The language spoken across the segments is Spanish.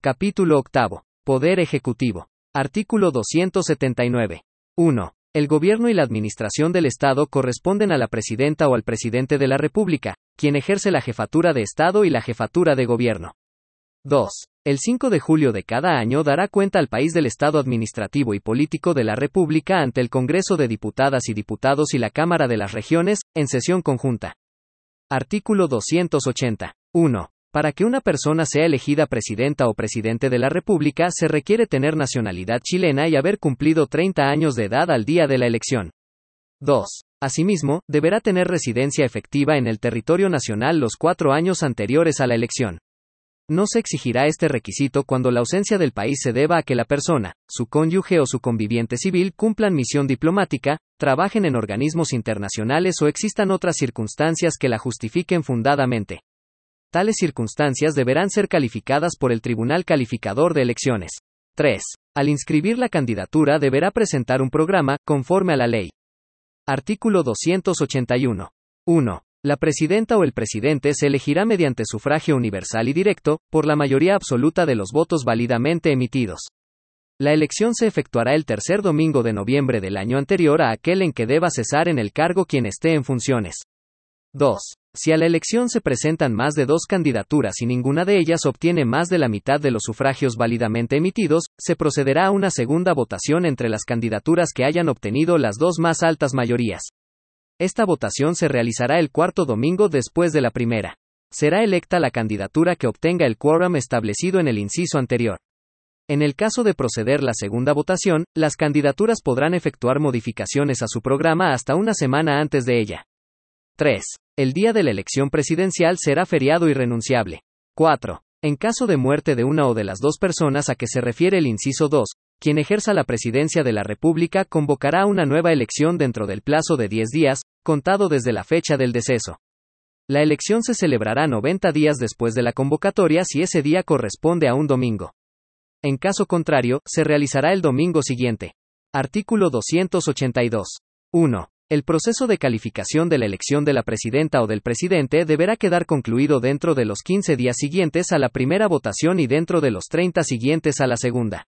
Capítulo octavo. Poder Ejecutivo. Artículo 279. 1. El gobierno y la administración del Estado corresponden a la presidenta o al presidente de la República, quien ejerce la jefatura de Estado y la jefatura de gobierno. 2. El 5 de julio de cada año dará cuenta al país del Estado administrativo y político de la República ante el Congreso de Diputadas y Diputados y la Cámara de las Regiones, en sesión conjunta. Artículo 280. 1. Para que una persona sea elegida presidenta o presidente de la República se requiere tener nacionalidad chilena y haber cumplido 30 años de edad al día de la elección. 2. Asimismo, deberá tener residencia efectiva en el territorio nacional los cuatro años anteriores a la elección. No se exigirá este requisito cuando la ausencia del país se deba a que la persona, su cónyuge o su conviviente civil cumplan misión diplomática, trabajen en organismos internacionales o existan otras circunstancias que la justifiquen fundadamente. Tales circunstancias deberán ser calificadas por el Tribunal Calificador de Elecciones. 3. Al inscribir la candidatura deberá presentar un programa, conforme a la ley. Artículo 281. 1. La presidenta o el presidente se elegirá mediante sufragio universal y directo, por la mayoría absoluta de los votos válidamente emitidos. La elección se efectuará el tercer domingo de noviembre del año anterior a aquel en que deba cesar en el cargo quien esté en funciones. 2. Si a la elección se presentan más de dos candidaturas y ninguna de ellas obtiene más de la mitad de los sufragios válidamente emitidos, se procederá a una segunda votación entre las candidaturas que hayan obtenido las dos más altas mayorías. Esta votación se realizará el cuarto domingo después de la primera. Será electa la candidatura que obtenga el quórum establecido en el inciso anterior. En el caso de proceder la segunda votación, las candidaturas podrán efectuar modificaciones a su programa hasta una semana antes de ella. 3. El día de la elección presidencial será feriado irrenunciable. 4. En caso de muerte de una o de las dos personas a que se refiere el inciso 2, quien ejerza la presidencia de la República convocará una nueva elección dentro del plazo de 10 días, contado desde la fecha del deceso. La elección se celebrará 90 días después de la convocatoria si ese día corresponde a un domingo. En caso contrario, se realizará el domingo siguiente. Artículo 282. 1. El proceso de calificación de la elección de la presidenta o del presidente deberá quedar concluido dentro de los 15 días siguientes a la primera votación y dentro de los 30 siguientes a la segunda.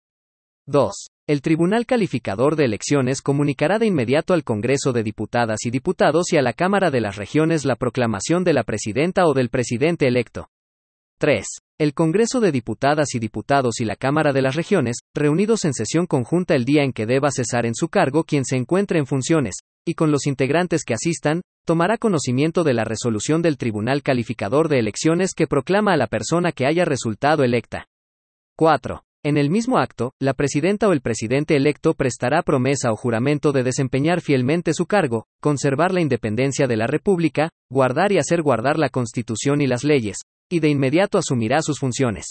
2. El Tribunal Calificador de Elecciones comunicará de inmediato al Congreso de Diputadas y Diputados y a la Cámara de las Regiones la proclamación de la presidenta o del presidente electo. 3. El Congreso de Diputadas y Diputados y la Cámara de las Regiones, reunidos en sesión conjunta el día en que deba cesar en su cargo quien se encuentre en funciones, y con los integrantes que asistan, tomará conocimiento de la resolución del Tribunal Calificador de Elecciones que proclama a la persona que haya resultado electa. 4. En el mismo acto, la presidenta o el presidente electo prestará promesa o juramento de desempeñar fielmente su cargo, conservar la independencia de la República, guardar y hacer guardar la Constitución y las leyes, y de inmediato asumirá sus funciones.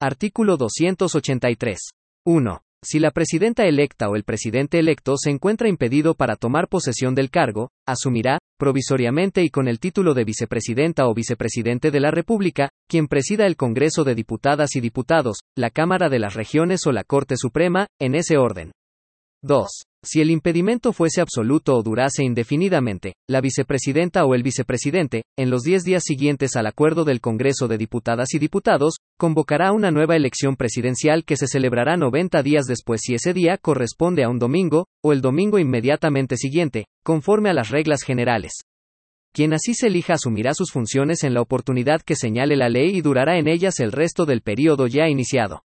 Artículo 283. 1. Si la presidenta electa o el presidente electo se encuentra impedido para tomar posesión del cargo, asumirá, provisoriamente y con el título de vicepresidenta o vicepresidente de la República, quien presida el Congreso de Diputadas y Diputados, la Cámara de las Regiones o la Corte Suprema, en ese orden. 2. Si el impedimento fuese absoluto o durase indefinidamente, la vicepresidenta o el vicepresidente, en los diez días siguientes al acuerdo del Congreso de Diputadas y Diputados, convocará una nueva elección presidencial que se celebrará 90 días después si ese día corresponde a un domingo, o el domingo inmediatamente siguiente, conforme a las reglas generales. Quien así se elija asumirá sus funciones en la oportunidad que señale la ley y durará en ellas el resto del período ya iniciado.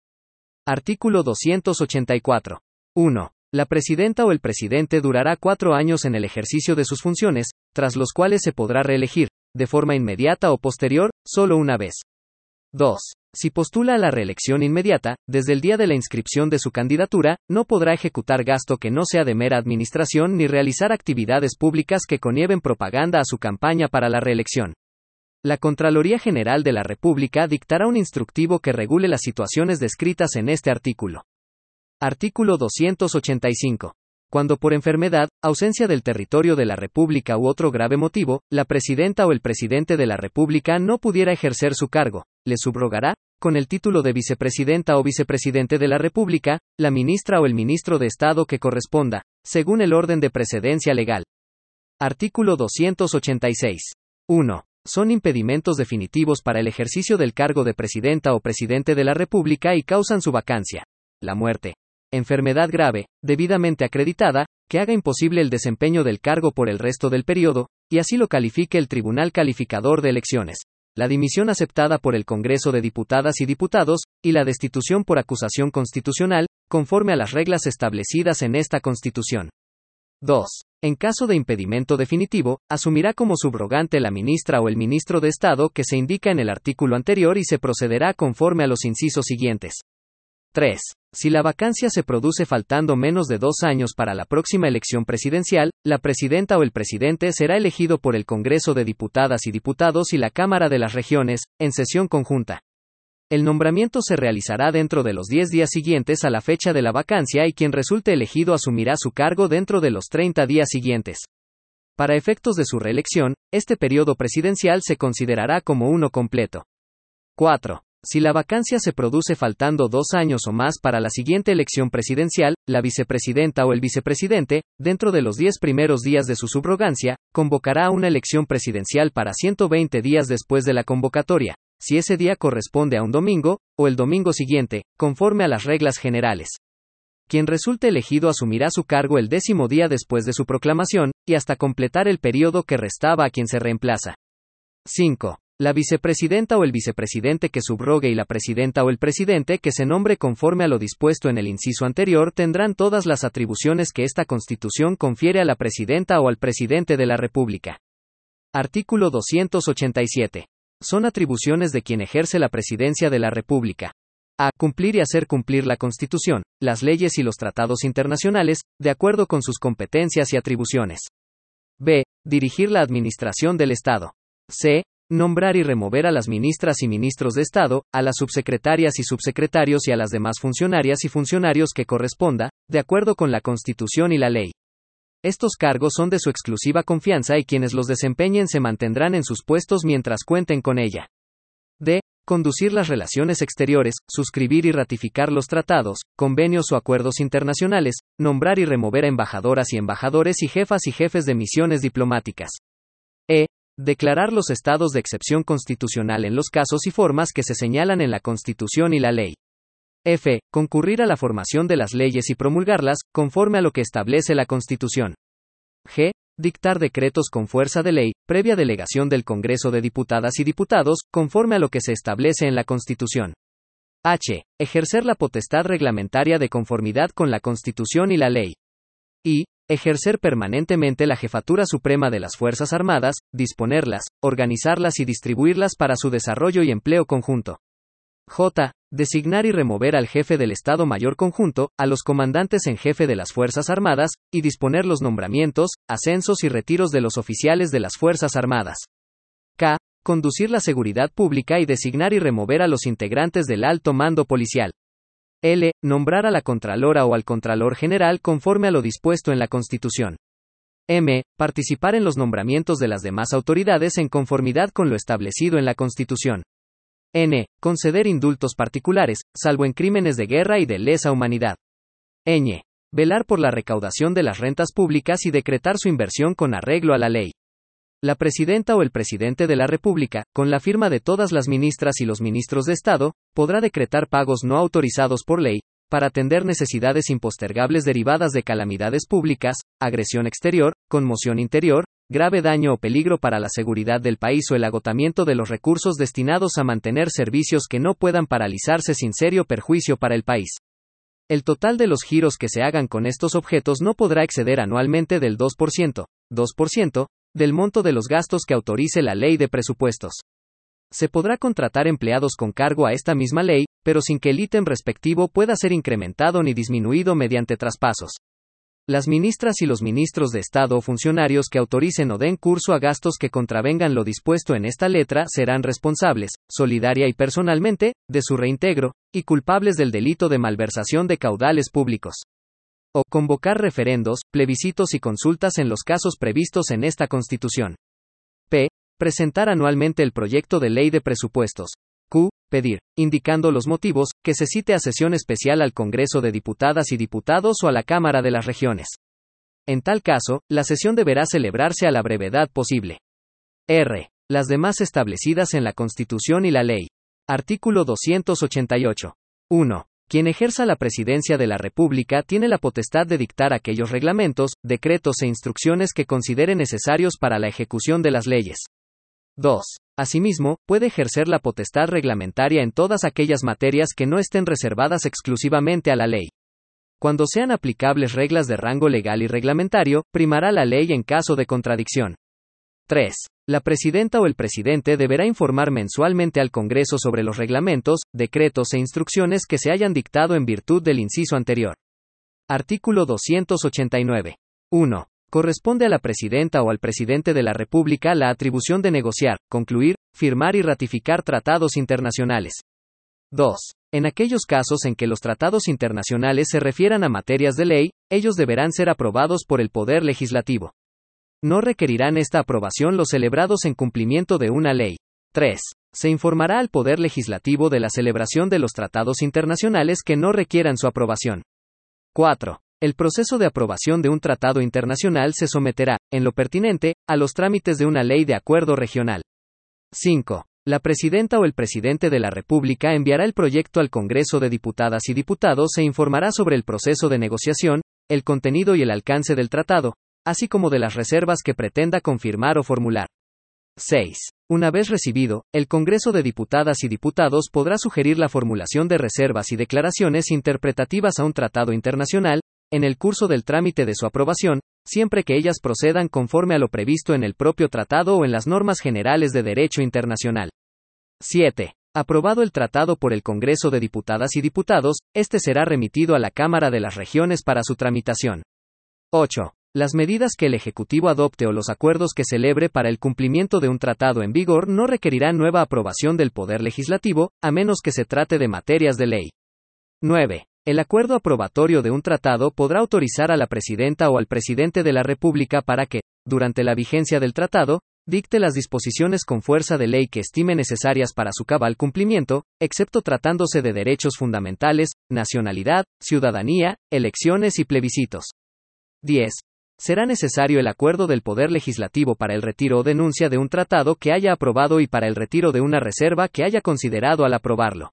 Artículo 284. 1. La presidenta o el presidente durará cuatro años en el ejercicio de sus funciones, tras los cuales se podrá reelegir, de forma inmediata o posterior, solo una vez. 2. Si postula a la reelección inmediata, desde el día de la inscripción de su candidatura, no podrá ejecutar gasto que no sea de mera administración ni realizar actividades públicas que conlleven propaganda a su campaña para la reelección. La Contraloría General de la República dictará un instructivo que regule las situaciones descritas en este artículo. Artículo 285. Cuando por enfermedad, ausencia del territorio de la República u otro grave motivo, la presidenta o el presidente de la República no pudiera ejercer su cargo, le subrogará, con el título de vicepresidenta o vicepresidente de la República, la ministra o el ministro de Estado que corresponda, según el orden de precedencia legal. Artículo 286. 1. son impedimentos definitivos para el ejercicio del cargo de presidenta o presidente de la República y causan su vacancia. La muerte. Enfermedad grave, debidamente acreditada, que haga imposible el desempeño del cargo por el resto del periodo, y así lo califique el Tribunal Calificador de Elecciones. La dimisión aceptada por el Congreso de Diputadas y Diputados, y la destitución por acusación constitucional, conforme a las reglas establecidas en esta Constitución. 2. En caso de impedimento definitivo, asumirá como subrogante la ministra o el ministro de Estado que se indica en el artículo anterior y se procederá conforme a los incisos siguientes. 3. Si la vacancia se produce faltando menos de dos años para la próxima elección presidencial, la presidenta o el presidente será elegido por el Congreso de Diputadas y Diputados y la Cámara de las Regiones, en sesión conjunta. El nombramiento se realizará dentro de los 10 días siguientes a la fecha de la vacancia y quien resulte elegido asumirá su cargo dentro de los 30 días siguientes. Para efectos de su reelección, este periodo presidencial se considerará como uno completo. 4. Si la vacancia se produce faltando dos años o más para la siguiente elección presidencial, la vicepresidenta o el vicepresidente, dentro de los 10 primeros días de su subrogancia, convocará una elección presidencial para 120 días después de la convocatoria, si ese día corresponde a un domingo, o el domingo siguiente, conforme a las reglas generales. Quien resulte elegido asumirá su cargo el décimo día después de su proclamación, y hasta completar el periodo que restaba a quien se reemplaza. 5. La vicepresidenta o el vicepresidente que subrogue y la presidenta o el presidente que se nombre conforme a lo dispuesto en el inciso anterior tendrán todas las atribuciones que esta Constitución confiere a la presidenta o al presidente de la República. Artículo 287 son atribuciones de quien ejerce la presidencia de la República. A. Cumplir y hacer cumplir la Constitución, las leyes y los tratados internacionales, de acuerdo con sus competencias y atribuciones. B. Dirigir la administración del Estado. C. Nombrar y remover a las ministras y ministros de Estado, a las subsecretarias y subsecretarios y a las demás funcionarias y funcionarios que corresponda, de acuerdo con la Constitución y la ley. Estos cargos son de su exclusiva confianza y quienes los desempeñen se mantendrán en sus puestos mientras cuenten con ella. D. Conducir las relaciones exteriores, suscribir y ratificar los tratados, convenios o acuerdos internacionales, nombrar y remover a embajadoras y embajadores y jefas y jefes de misiones diplomáticas. E. Declarar los estados de excepción constitucional en los casos y formas que se señalan en la Constitución y la ley. F. Concurrir a la formación de las leyes y promulgarlas, conforme a lo que establece la Constitución. G. Dictar decretos con fuerza de ley, previa delegación del Congreso de Diputadas y Diputados, conforme a lo que se establece en la Constitución. H. Ejercer la potestad reglamentaria de conformidad con la Constitución y la ley. I. Ejercer permanentemente la jefatura suprema de las Fuerzas Armadas, disponerlas, organizarlas y distribuirlas para su desarrollo y empleo conjunto. J. Designar y remover al jefe del Estado Mayor Conjunto, a los comandantes en jefe de las Fuerzas Armadas, y disponer los nombramientos, ascensos y retiros de los oficiales de las Fuerzas Armadas. K. Conducir la seguridad pública y designar y remover a los integrantes del alto mando policial. L. Nombrar a la Contralora o al Contralor General conforme a lo dispuesto en la Constitución. M. Participar en los nombramientos de las demás autoridades en conformidad con lo establecido en la Constitución. N. Conceder indultos particulares, salvo en crímenes de guerra y de lesa humanidad. Ñ. Velar por la recaudación de las rentas públicas y decretar su inversión con arreglo a la ley. La presidenta o el presidente de la República, con la firma de todas las ministras y los ministros de Estado, podrá decretar pagos no autorizados por ley, para atender necesidades impostergables derivadas de calamidades públicas, agresión exterior, conmoción interior, grave daño o peligro para la seguridad del país o el agotamiento de los recursos destinados a mantener servicios que no puedan paralizarse sin serio perjuicio para el país. El total de los giros que se hagan con estos objetos no podrá exceder anualmente del 2%, 2%, del monto de los gastos que autorice la ley de presupuestos. Se podrá contratar empleados con cargo a esta misma ley, pero sin que el ítem respectivo pueda ser incrementado ni disminuido mediante traspasos. Las ministras y los ministros de Estado o funcionarios que autoricen o den curso a gastos que contravengan lo dispuesto en esta letra serán responsables, solidaria y personalmente, de su reintegro, y culpables del delito de malversación de caudales públicos. O convocar referendos, plebiscitos y consultas en los casos previstos en esta Constitución. P. Presentar anualmente el proyecto de ley de presupuestos, Q. Pedir, indicando los motivos, que se cite a sesión especial al Congreso de Diputadas y Diputados o a la Cámara de las Regiones. En tal caso, la sesión deberá celebrarse a la brevedad posible. R. las demás establecidas en la Constitución y la ley. Artículo 288. 1. Quien ejerza la presidencia de la República tiene la potestad de dictar aquellos reglamentos, decretos e instrucciones que considere necesarios para la ejecución de las leyes. 2. Asimismo, puede ejercer la potestad reglamentaria en todas aquellas materias que no estén reservadas exclusivamente a la ley. Cuando sean aplicables reglas de rango legal y reglamentario, primará la ley en caso de contradicción. 3. La presidenta o el presidente deberá informar mensualmente al Congreso sobre los reglamentos, decretos e instrucciones que se hayan dictado en virtud del inciso anterior. Artículo 289. 1. Corresponde a la presidenta o al presidente de la República la atribución de negociar, concluir, firmar y ratificar tratados internacionales. 2. En aquellos casos en que los tratados internacionales se refieran a materias de ley, ellos deberán ser aprobados por el Poder Legislativo. No requerirán esta aprobación los celebrados en cumplimiento de una ley. 3. Se informará al Poder Legislativo de la celebración de los tratados internacionales que no requieran su aprobación. 4. El proceso de aprobación de un tratado internacional se someterá, en lo pertinente, a los trámites de una ley de acuerdo regional. 5. La presidenta o el presidente de la República enviará el proyecto al Congreso de Diputadas y Diputados e informará sobre el proceso de negociación, el contenido y el alcance del tratado, así como de las reservas que pretenda confirmar o formular. 6. Una vez recibido, el Congreso de Diputadas y Diputados podrá sugerir la formulación de reservas y declaraciones interpretativas a un tratado internacional, en el curso del trámite de su aprobación, siempre que ellas procedan conforme a lo previsto en el propio tratado o en las normas generales de derecho internacional. 7. Aprobado el tratado por el Congreso de Diputadas y Diputados, este será remitido a la Cámara de las Regiones para su tramitación. 8. Las medidas que el Ejecutivo adopte o los acuerdos que celebre para el cumplimiento de un tratado en vigor no requerirán nueva aprobación del Poder Legislativo, a menos que se trate de materias de ley. 9. El acuerdo aprobatorio de un tratado podrá autorizar a la presidenta o al presidente de la República para que, durante la vigencia del tratado, dicte las disposiciones con fuerza de ley que estime necesarias para su cabal cumplimiento, excepto tratándose de derechos fundamentales, nacionalidad, ciudadanía, elecciones y plebiscitos. 10 será necesario el acuerdo del Poder Legislativo para el retiro o denuncia de un tratado que haya aprobado y para el retiro de una reserva que haya considerado al aprobarlo.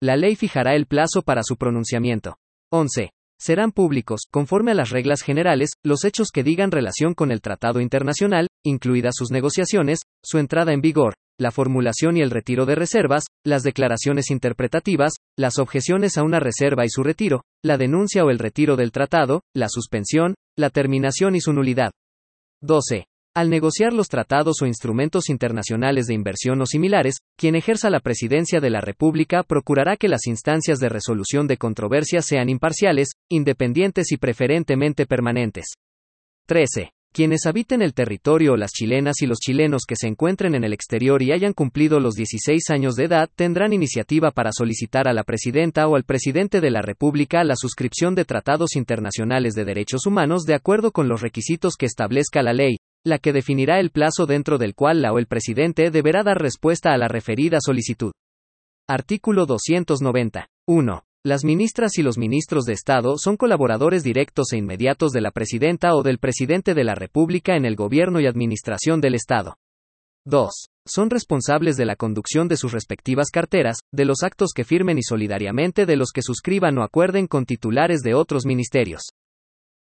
La ley fijará el plazo para su pronunciamiento. 11. Serán públicos, conforme a las reglas generales, los hechos que digan relación con el tratado internacional, incluidas sus negociaciones, su entrada en vigor, la formulación y el retiro de reservas, las declaraciones interpretativas, las objeciones a una reserva y su retiro, la denuncia o el retiro del tratado, la suspensión, la terminación y su nulidad. 12. Al negociar los tratados o instrumentos internacionales de inversión o similares, quien ejerza la presidencia de la República procurará que las instancias de resolución de controversias sean imparciales, independientes y preferentemente permanentes. 13. Quienes habiten el territorio o las chilenas y los chilenos que se encuentren en el exterior y hayan cumplido los 16 años de edad tendrán iniciativa para solicitar a la presidenta o al presidente de la República la suscripción de tratados internacionales de derechos humanos de acuerdo con los requisitos que establezca la ley, la que definirá el plazo dentro del cual la o el presidente deberá dar respuesta a la referida solicitud. Artículo 290. 1. Las ministras y los ministros de Estado son colaboradores directos e inmediatos de la presidenta o del presidente de la República en el gobierno y administración del Estado. 2. Son responsables de la conducción de sus respectivas carteras, de los actos que firmen y solidariamente de los que suscriban o acuerden con titulares de otros ministerios.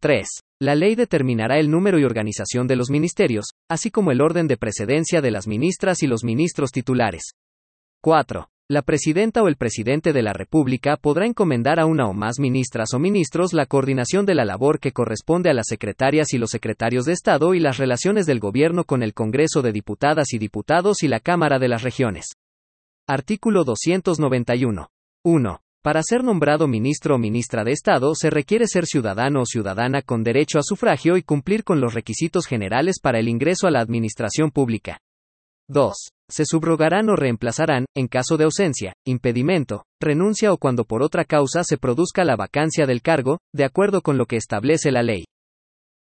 3. La ley determinará el número y organización de los ministerios, así como el orden de precedencia de las ministras y los ministros titulares. 4. La presidenta o el presidente de la República podrá encomendar a una o más ministras o ministros la coordinación de la labor que corresponde a las secretarias y los secretarios de Estado y las relaciones del gobierno con el Congreso de Diputadas y Diputados y la Cámara de las Regiones. Artículo 291. 1. Para ser nombrado ministro o ministra de Estado se requiere ser ciudadano o ciudadana con derecho a sufragio y cumplir con los requisitos generales para el ingreso a la administración pública. 2. Se subrogarán o reemplazarán, en caso de ausencia, impedimento, renuncia o cuando por otra causa se produzca la vacancia del cargo, de acuerdo con lo que establece la ley.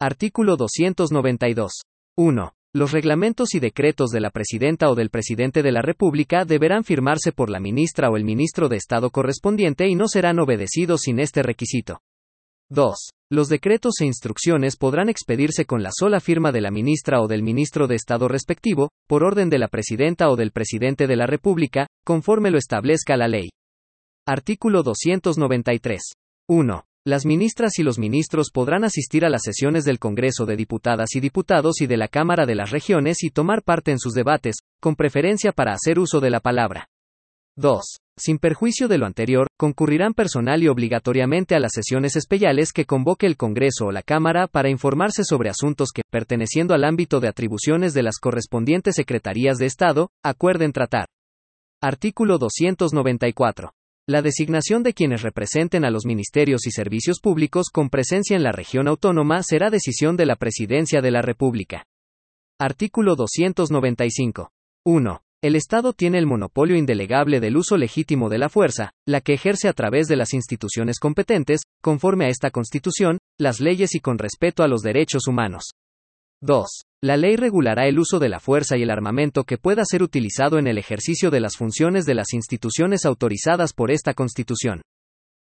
Artículo 292. 1. Los reglamentos y decretos de la presidenta o del presidente de la República deberán firmarse por la ministra o el ministro de Estado correspondiente y no serán obedecidos sin este requisito. 2. Los decretos e instrucciones podrán expedirse con la sola firma de la ministra o del ministro de Estado respectivo, por orden de la presidenta o del presidente de la República, conforme lo establezca la ley. Artículo 293. 1. Las ministras y los ministros podrán asistir a las sesiones del Congreso de Diputadas y Diputados y de la Cámara de las Regiones y tomar parte en sus debates, con preferencia para hacer uso de la palabra. 2. Sin perjuicio de lo anterior, concurrirán personal y obligatoriamente a las sesiones especiales que convoque el Congreso o la Cámara para informarse sobre asuntos que, perteneciendo al ámbito de atribuciones de las correspondientes secretarías de Estado, acuerden tratar. Artículo 294. La designación de quienes representen a los ministerios y servicios públicos con presencia en la región autónoma será decisión de la Presidencia de la República. Artículo 295. 1. El Estado tiene el monopolio indelegable del uso legítimo de la fuerza, la que ejerce a través de las instituciones competentes, conforme a esta Constitución, las leyes y con respeto a los derechos humanos. 2. La ley regulará el uso de la fuerza y el armamento que pueda ser utilizado en el ejercicio de las funciones de las instituciones autorizadas por esta Constitución.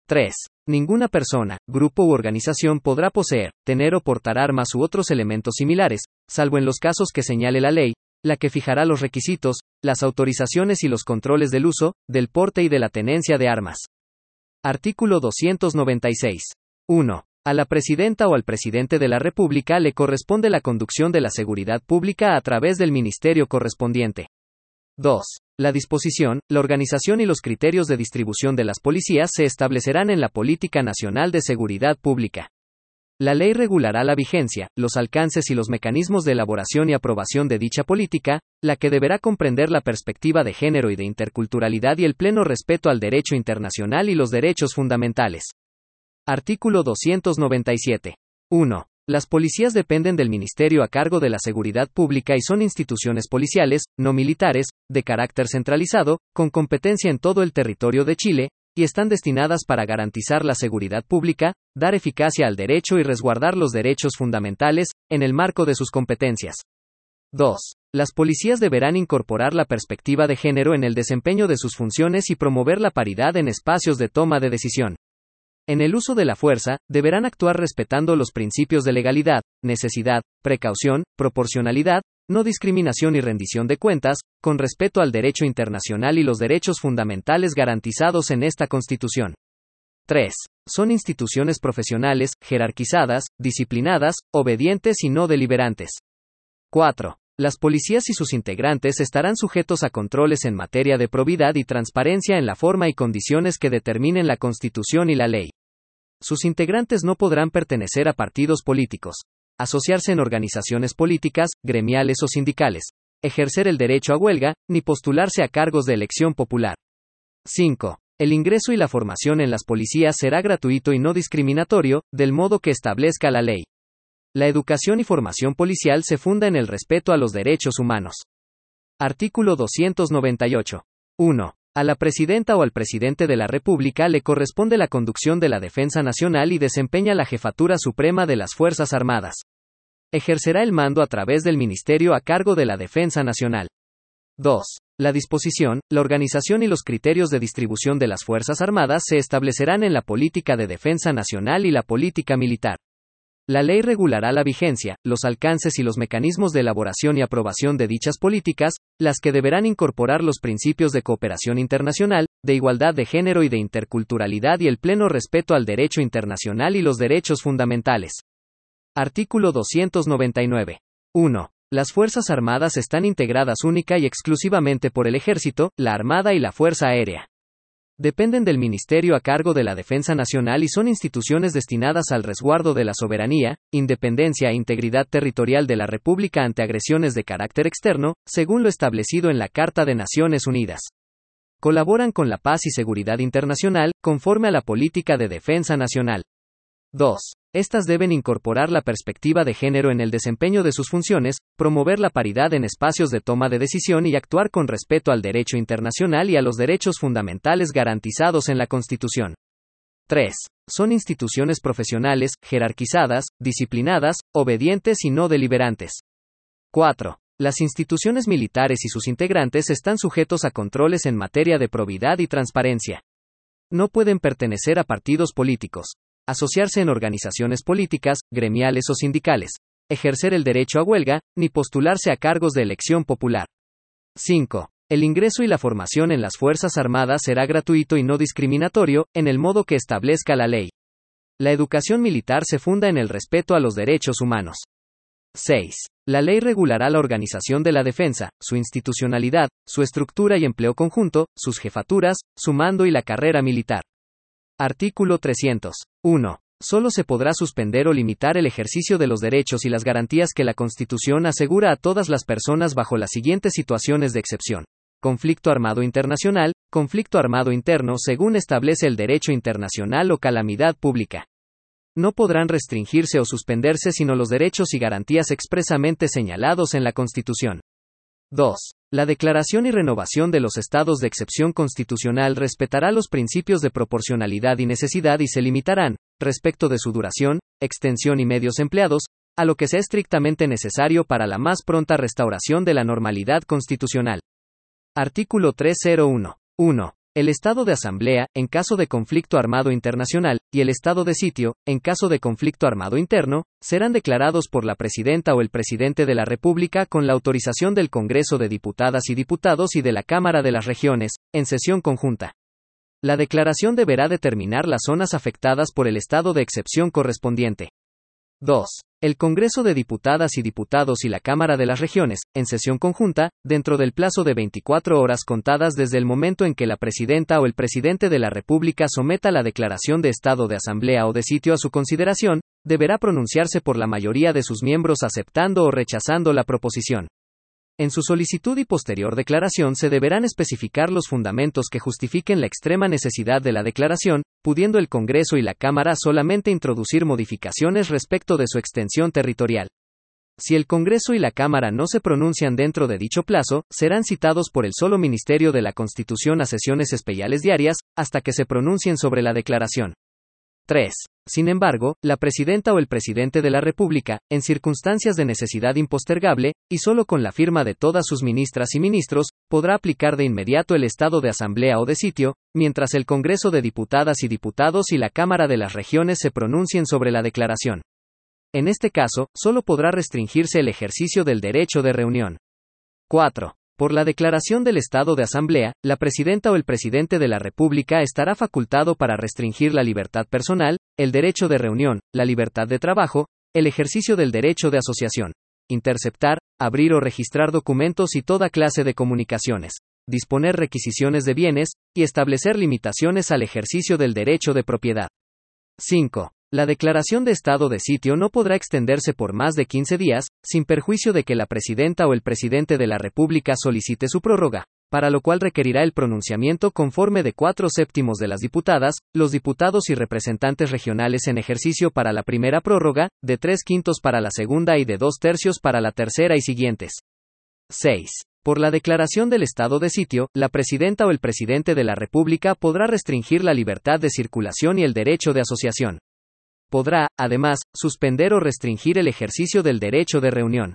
3. Ninguna persona, grupo u organización podrá poseer, tener o portar armas u otros elementos similares, salvo en los casos que señale la ley, la que fijará los requisitos, las autorizaciones y los controles del uso, del porte y de la tenencia de armas. Artículo 296. 1. A la presidenta o al presidente de la República le corresponde la conducción de la seguridad pública a través del ministerio correspondiente. 2. La disposición, la organización y los criterios de distribución de las policías se establecerán en la Política Nacional de Seguridad Pública. La ley regulará la vigencia, los alcances y los mecanismos de elaboración y aprobación de dicha política, la que deberá comprender la perspectiva de género y de interculturalidad y el pleno respeto al derecho internacional y los derechos fundamentales. Artículo 297. 1. Las policías dependen del Ministerio a cargo de la Seguridad Pública y son instituciones policiales, no militares, de carácter centralizado, con competencia en todo el territorio de Chile, y están destinadas para garantizar la seguridad pública, dar eficacia al derecho y resguardar los derechos fundamentales, en el marco de sus competencias. 2. Las policías deberán incorporar la perspectiva de género en el desempeño de sus funciones y promover la paridad en espacios de toma de decisión. En el uso de la fuerza, deberán actuar respetando los principios de legalidad, necesidad, precaución, proporcionalidad, no discriminación y rendición de cuentas, con respeto al derecho internacional y los derechos fundamentales garantizados en esta Constitución. 3. Son instituciones profesionales, jerarquizadas, disciplinadas, obedientes y no deliberantes. 4. Las policías y sus integrantes estarán sujetos a controles en materia de probidad y transparencia en la forma y condiciones que determinen la Constitución y la ley. Sus integrantes no podrán pertenecer a partidos políticos, asociarse en organizaciones políticas, gremiales o sindicales, ejercer el derecho a huelga, ni postularse a cargos de elección popular. 5. El ingreso y la formación en las policías será gratuito y no discriminatorio, del modo que establezca la ley. La educación y formación policial se funda en el respeto a los derechos humanos. Artículo 298. 1. A la presidenta o al presidente de la República le corresponde la conducción de la defensa nacional y desempeña la jefatura suprema de las Fuerzas Armadas. Ejercerá el mando a través del Ministerio a cargo de la Defensa Nacional. 2. La disposición, la organización y los criterios de distribución de las Fuerzas Armadas se establecerán en la política de defensa nacional y la política militar. La ley regulará la vigencia, los alcances y los mecanismos de elaboración y aprobación de dichas políticas, las que deberán incorporar los principios de cooperación internacional, de igualdad de género y de interculturalidad y el pleno respeto al derecho internacional y los derechos fundamentales. Artículo 299. 1. Las Fuerzas Armadas están integradas única y exclusivamente por el Ejército, la Armada y la Fuerza Aérea dependen del Ministerio a cargo de la Defensa Nacional y son instituciones destinadas al resguardo de la soberanía, independencia e integridad territorial de la República ante agresiones de carácter externo, según lo establecido en la Carta de Naciones Unidas. Colaboran con la paz y seguridad internacional, conforme a la política de defensa nacional. 2. Estas deben incorporar la perspectiva de género en el desempeño de sus funciones, promover la paridad en espacios de toma de decisión y actuar con respeto al derecho internacional y a los derechos fundamentales garantizados en la Constitución. 3. Son instituciones profesionales, jerarquizadas, disciplinadas, obedientes y no deliberantes. 4. Las instituciones militares y sus integrantes están sujetos a controles en materia de probidad y transparencia. No pueden pertenecer a partidos políticos, asociarse en organizaciones políticas, gremiales o sindicales, ejercer el derecho a huelga, ni postularse a cargos de elección popular. 5. El ingreso y la formación en las Fuerzas Armadas será gratuito y no discriminatorio, en el modo que establezca la ley. La educación militar se funda en el respeto a los derechos humanos. 6. La ley regulará la organización de la defensa, su institucionalidad, su estructura y empleo conjunto, sus jefaturas, su mando y la carrera militar. Artículo 300. 1. Solo se podrá suspender o limitar el ejercicio de los derechos y las garantías que la Constitución asegura a todas las personas bajo las siguientes situaciones de excepción. Conflicto armado internacional, conflicto armado interno según establece el derecho internacional o calamidad pública. No podrán restringirse o suspenderse sino los derechos y garantías expresamente señalados en la Constitución. 2. La declaración y renovación de los estados de excepción constitucional respetará los principios de proporcionalidad y necesidad y se limitarán, respecto de su duración, extensión y medios empleados, a lo que sea estrictamente necesario para la más pronta restauración de la normalidad constitucional. Artículo 301. 1. El estado de asamblea, en caso de conflicto armado internacional, y el estado de sitio, en caso de conflicto armado interno, serán declarados por la presidenta o el presidente de la República con la autorización del Congreso de Diputadas y Diputados y de la Cámara de las Regiones, en sesión conjunta. La declaración deberá determinar las zonas afectadas por el estado de excepción correspondiente. 2. El Congreso de Diputadas y Diputados y la Cámara de las Regiones, en sesión conjunta, dentro del plazo de 24 horas contadas desde el momento en que la Presidenta o el Presidente de la República someta la declaración de estado de asamblea o de sitio a su consideración, deberá pronunciarse por la mayoría de sus miembros aceptando o rechazando la proposición. En su solicitud y posterior declaración se deberán especificar los fundamentos que justifiquen la extrema necesidad de la declaración, pudiendo el Congreso y la Cámara solamente introducir modificaciones respecto de su extensión territorial. Si el Congreso y la Cámara no se pronuncian dentro de dicho plazo, serán citados por el solo Ministerio de la Constitución a sesiones especiales diarias, hasta que se pronuncien sobre la declaración. 3. Sin embargo, la presidenta o el presidente de la República, en circunstancias de necesidad impostergable, y solo con la firma de todas sus ministras y ministros, podrá aplicar de inmediato el estado de asamblea o de sitio, mientras el Congreso de Diputadas y Diputados y la Cámara de las Regiones se pronuncien sobre la declaración. En este caso, solo podrá restringirse el ejercicio del derecho de reunión. 4. Por la declaración del estado de asamblea, la presidenta o el presidente de la República estará facultado para restringir la libertad personal, el derecho de reunión, la libertad de trabajo, el ejercicio del derecho de asociación, interceptar, abrir o registrar documentos y toda clase de comunicaciones, disponer requisiciones de bienes, y establecer limitaciones al ejercicio del derecho de propiedad. 5. La declaración de estado de sitio no podrá extenderse por más de 15 días, sin perjuicio de que la presidenta o el presidente de la República solicite su prórroga, para lo cual requerirá el pronunciamiento conforme de cuatro séptimos de las diputadas, los diputados y representantes regionales en ejercicio para la primera prórroga, de tres quintos para la segunda y de dos tercios para la tercera y siguientes. 6. Por la declaración del estado de sitio, la presidenta o el presidente de la República podrá restringir la libertad de circulación y el derecho de asociación podrá, además, suspender o restringir el ejercicio del derecho de reunión.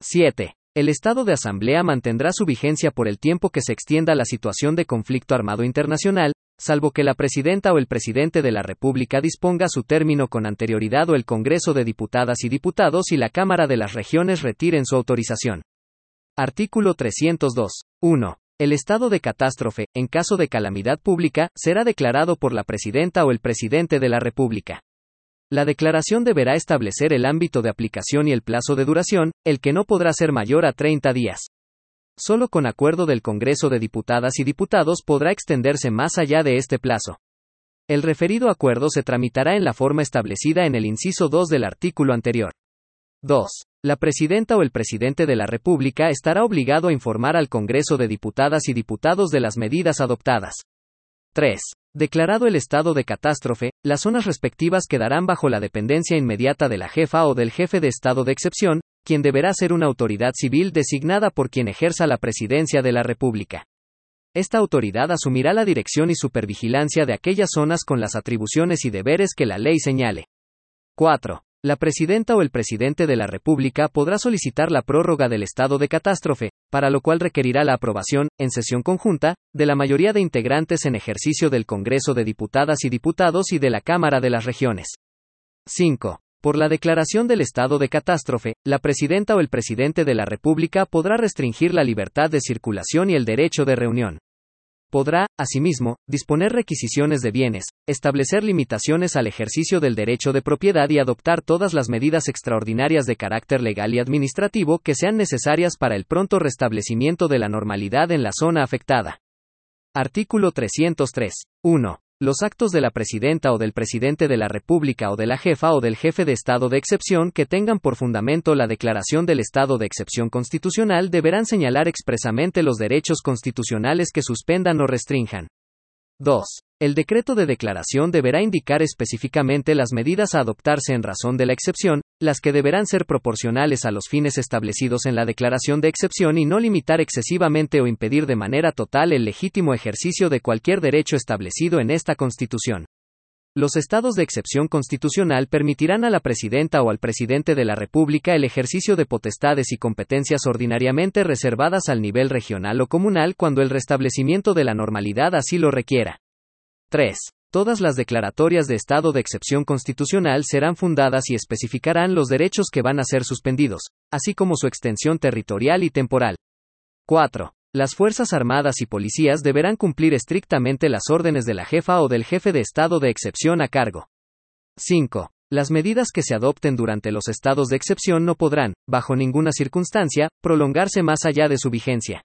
7. El estado de asamblea mantendrá su vigencia por el tiempo que se extienda la situación de conflicto armado internacional, salvo que la presidenta o el presidente de la República disponga su término con anterioridad o el Congreso de Diputadas y Diputados y la Cámara de las Regiones retiren su autorización. Artículo 302. 1. El estado de catástrofe, en caso de calamidad pública, será declarado por la presidenta o el presidente de la República. La declaración deberá establecer el ámbito de aplicación y el plazo de duración, el que no podrá ser mayor a 30 días. Solo con acuerdo del Congreso de Diputadas y Diputados podrá extenderse más allá de este plazo. El referido acuerdo se tramitará en la forma establecida en el inciso 2 del artículo anterior. 2. La presidenta o el presidente de la República estará obligado a informar al Congreso de Diputadas y Diputados de las medidas adoptadas. 3. Declarado el estado de catástrofe, las zonas respectivas quedarán bajo la dependencia inmediata de la jefa o del jefe de estado de excepción, quien deberá ser una autoridad civil designada por quien ejerza la presidencia de la República. Esta autoridad asumirá la dirección y supervigilancia de aquellas zonas con las atribuciones y deberes que la ley señale. 4. La presidenta o el presidente de la República podrá solicitar la prórroga del estado de catástrofe, para lo cual requerirá la aprobación, en sesión conjunta, de la mayoría de integrantes en ejercicio del Congreso de Diputadas y Diputados y de la Cámara de las Regiones. 5. Por la declaración del estado de catástrofe, la presidenta o el presidente de la República podrá restringir la libertad de circulación y el derecho de reunión. Podrá, asimismo, disponer requisiciones de bienes, establecer limitaciones al ejercicio del derecho de propiedad y adoptar todas las medidas extraordinarias de carácter legal y administrativo que sean necesarias para el pronto restablecimiento de la normalidad en la zona afectada. Artículo 303. 1. Los actos de la presidenta o del presidente de la República o de la jefa o del jefe de Estado de excepción que tengan por fundamento la declaración del estado de excepción constitucional deberán señalar expresamente los derechos constitucionales que suspendan o restrinjan. 2. El decreto de declaración deberá indicar específicamente las medidas a adoptarse en razón de la excepción, las que deberán ser proporcionales a los fines establecidos en la declaración de excepción y no limitar excesivamente o impedir de manera total el legítimo ejercicio de cualquier derecho establecido en esta Constitución. Los estados de excepción constitucional permitirán a la presidenta o al presidente de la República el ejercicio de potestades y competencias ordinariamente reservadas al nivel regional o comunal cuando el restablecimiento de la normalidad así lo requiera. 3. Todas las declaratorias de estado de excepción constitucional serán fundadas y especificarán los derechos que van a ser suspendidos, así como su extensión territorial y temporal. 4. Las Fuerzas Armadas y Policías deberán cumplir estrictamente las órdenes de la jefa o del jefe de estado de excepción a cargo. 5. Las medidas que se adopten durante los estados de excepción no podrán, bajo ninguna circunstancia, prolongarse más allá de su vigencia.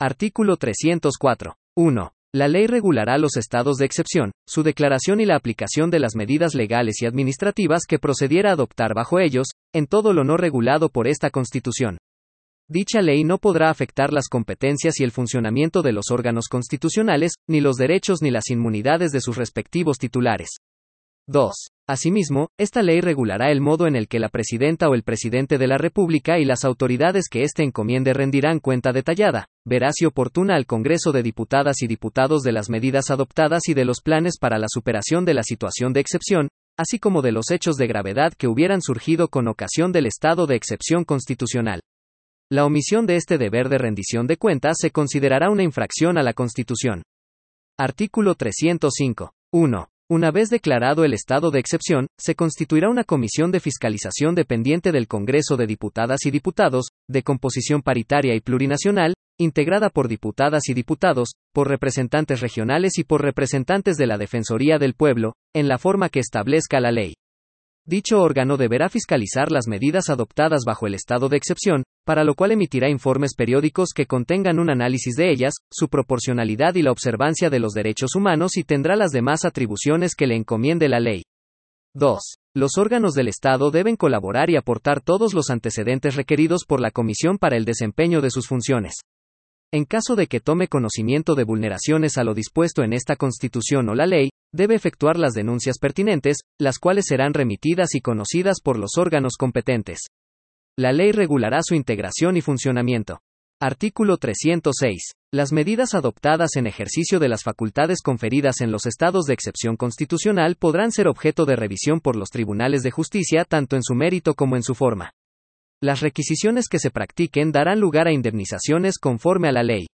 Artículo 304. 1. La ley regulará los estados de excepción, su declaración y la aplicación de las medidas legales y administrativas que procediera a adoptar bajo ellos, en todo lo no regulado por esta Constitución. Dicha ley no podrá afectar las competencias y el funcionamiento de los órganos constitucionales, ni los derechos ni las inmunidades de sus respectivos titulares. 2. Asimismo, esta ley regulará el modo en el que la presidenta o el presidente de la República y las autoridades que éste encomiende rendirán cuenta detallada, veraz y oportuna al Congreso de Diputadas y Diputados de las medidas adoptadas y de los planes para la superación de la situación de excepción, así como de los hechos de gravedad que hubieran surgido con ocasión del estado de excepción constitucional. La omisión de este deber de rendición de cuentas se considerará una infracción a la Constitución. Artículo 305. 1. Una vez declarado el estado de excepción, se constituirá una comisión de fiscalización dependiente del Congreso de Diputadas y Diputados, de composición paritaria y plurinacional, integrada por diputadas y diputados, por representantes regionales y por representantes de la Defensoría del Pueblo, en la forma que establezca la ley. Dicho órgano deberá fiscalizar las medidas adoptadas bajo el estado de excepción, para lo cual emitirá informes periódicos que contengan un análisis de ellas, su proporcionalidad y la observancia de los derechos humanos y tendrá las demás atribuciones que le encomiende la ley. 2. Los órganos del Estado deben colaborar y aportar todos los antecedentes requeridos por la Comisión para el desempeño de sus funciones. En caso de que tome conocimiento de vulneraciones a lo dispuesto en esta Constitución o la ley, debe efectuar las denuncias pertinentes, las cuales serán remitidas y conocidas por los órganos competentes. La ley regulará su integración y funcionamiento. Artículo 306. Las medidas adoptadas en ejercicio de las facultades conferidas en los estados de excepción constitucional podrán ser objeto de revisión por los tribunales de justicia tanto en su mérito como en su forma. Las requisiciones que se practiquen darán lugar a indemnizaciones conforme a la ley.